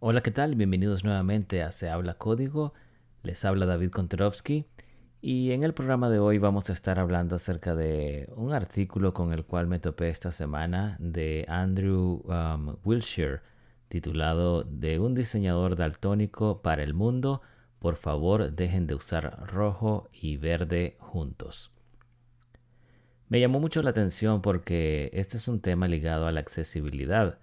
Hola, ¿qué tal? Bienvenidos nuevamente a Se habla código. Les habla David Konterovsky y en el programa de hoy vamos a estar hablando acerca de un artículo con el cual me topé esta semana de Andrew um, Wilshire titulado De un diseñador daltónico para el mundo, por favor dejen de usar rojo y verde juntos. Me llamó mucho la atención porque este es un tema ligado a la accesibilidad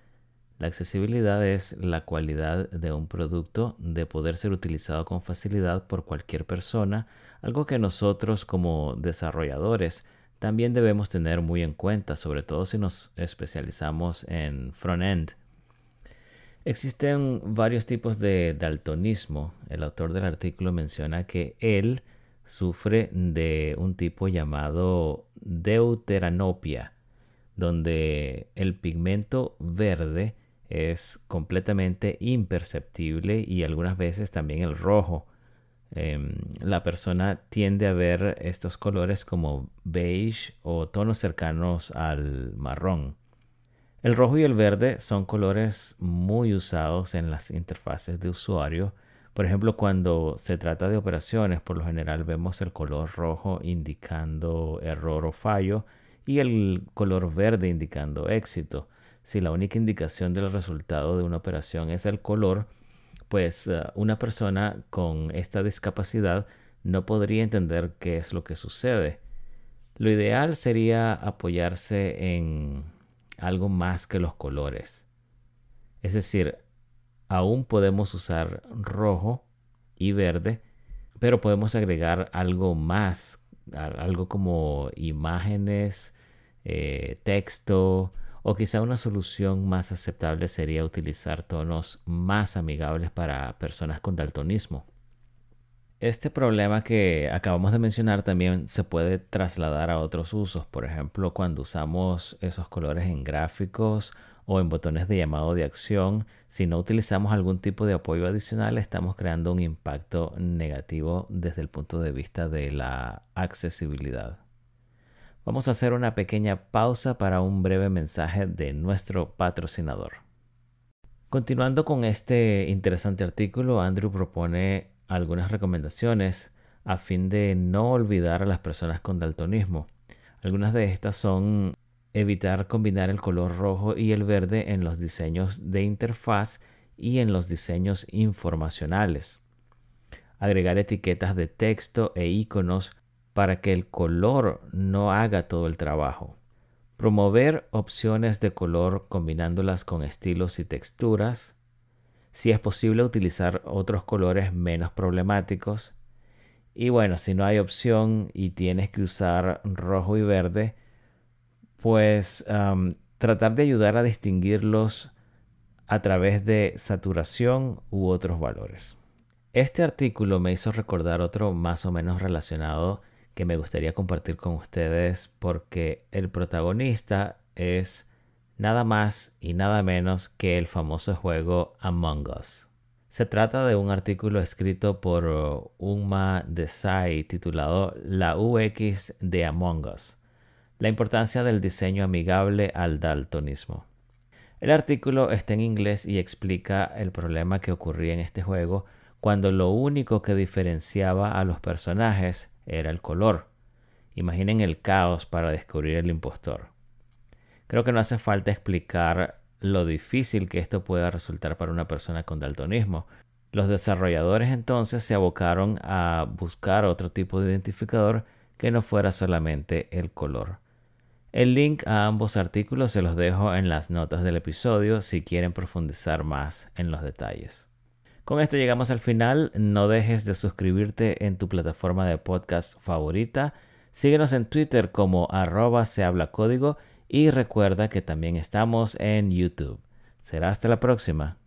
la accesibilidad es la cualidad de un producto de poder ser utilizado con facilidad por cualquier persona, algo que nosotros como desarrolladores también debemos tener muy en cuenta, sobre todo si nos especializamos en front-end. Existen varios tipos de daltonismo. El autor del artículo menciona que él sufre de un tipo llamado deuteranopia, donde el pigmento verde es completamente imperceptible y algunas veces también el rojo. Em, la persona tiende a ver estos colores como beige o tonos cercanos al marrón. El rojo y el verde son colores muy usados en las interfaces de usuario. Por ejemplo, cuando se trata de operaciones, por lo general vemos el color rojo indicando error o fallo y el color verde indicando éxito si la única indicación del resultado de una operación es el color, pues eh, una persona con esta discapacidad no podría entender qué es lo que sucede. Lo ideal sería apoyarse en algo más que los colores. Es decir, aún podemos usar rojo y verde, pero podemos agregar algo más, algo como imágenes, eh, texto, o quizá una solución más aceptable sería utilizar tonos más amigables para personas con daltonismo. Este problema que acabamos de mencionar también se puede trasladar a otros usos, por ejemplo, cuando usamos esos colores en gráficos o en botones de llamado de acción, si no utilizamos algún tipo de apoyo adicional, estamos creando un impacto negativo desde el punto de vista de la accesibilidad. Vamos a hacer una pequeña pausa para un breve mensaje de nuestro patrocinador. Continuando con este interesante artículo, Andrew propone algunas recomendaciones a fin de no olvidar a las personas con daltonismo. Algunas de estas son evitar combinar el color rojo y el verde en los diseños de interfaz y en los diseños informacionales. Agregar etiquetas de texto e iconos para que el color no haga todo el trabajo. Promover opciones de color combinándolas con estilos y texturas. Si es posible utilizar otros colores menos problemáticos. Y bueno, si no hay opción y tienes que usar rojo y verde, pues tratar de ayudar a distinguirlos a través de saturación u otros valores. Este artículo me hizo recordar otro más o menos relacionado que me gustaría compartir con ustedes porque el protagonista es nada más y nada menos que el famoso juego Among Us. Se trata de un artículo escrito por uh, Uma Desai titulado La UX de Among Us, la importancia del diseño amigable al daltonismo. El artículo está en inglés y explica el problema que ocurría en este juego cuando lo único que diferenciaba a los personajes era el color. Imaginen el caos para descubrir el impostor. Creo que no hace falta explicar lo difícil que esto pueda resultar para una persona con daltonismo. Los desarrolladores entonces se abocaron a buscar otro tipo de identificador que no fuera solamente el color. El link a ambos artículos se los dejo en las notas del episodio si quieren profundizar más en los detalles. Con esto llegamos al final. No dejes de suscribirte en tu plataforma de podcast favorita. Síguenos en Twitter como arroba se habla código y recuerda que también estamos en YouTube. Será hasta la próxima.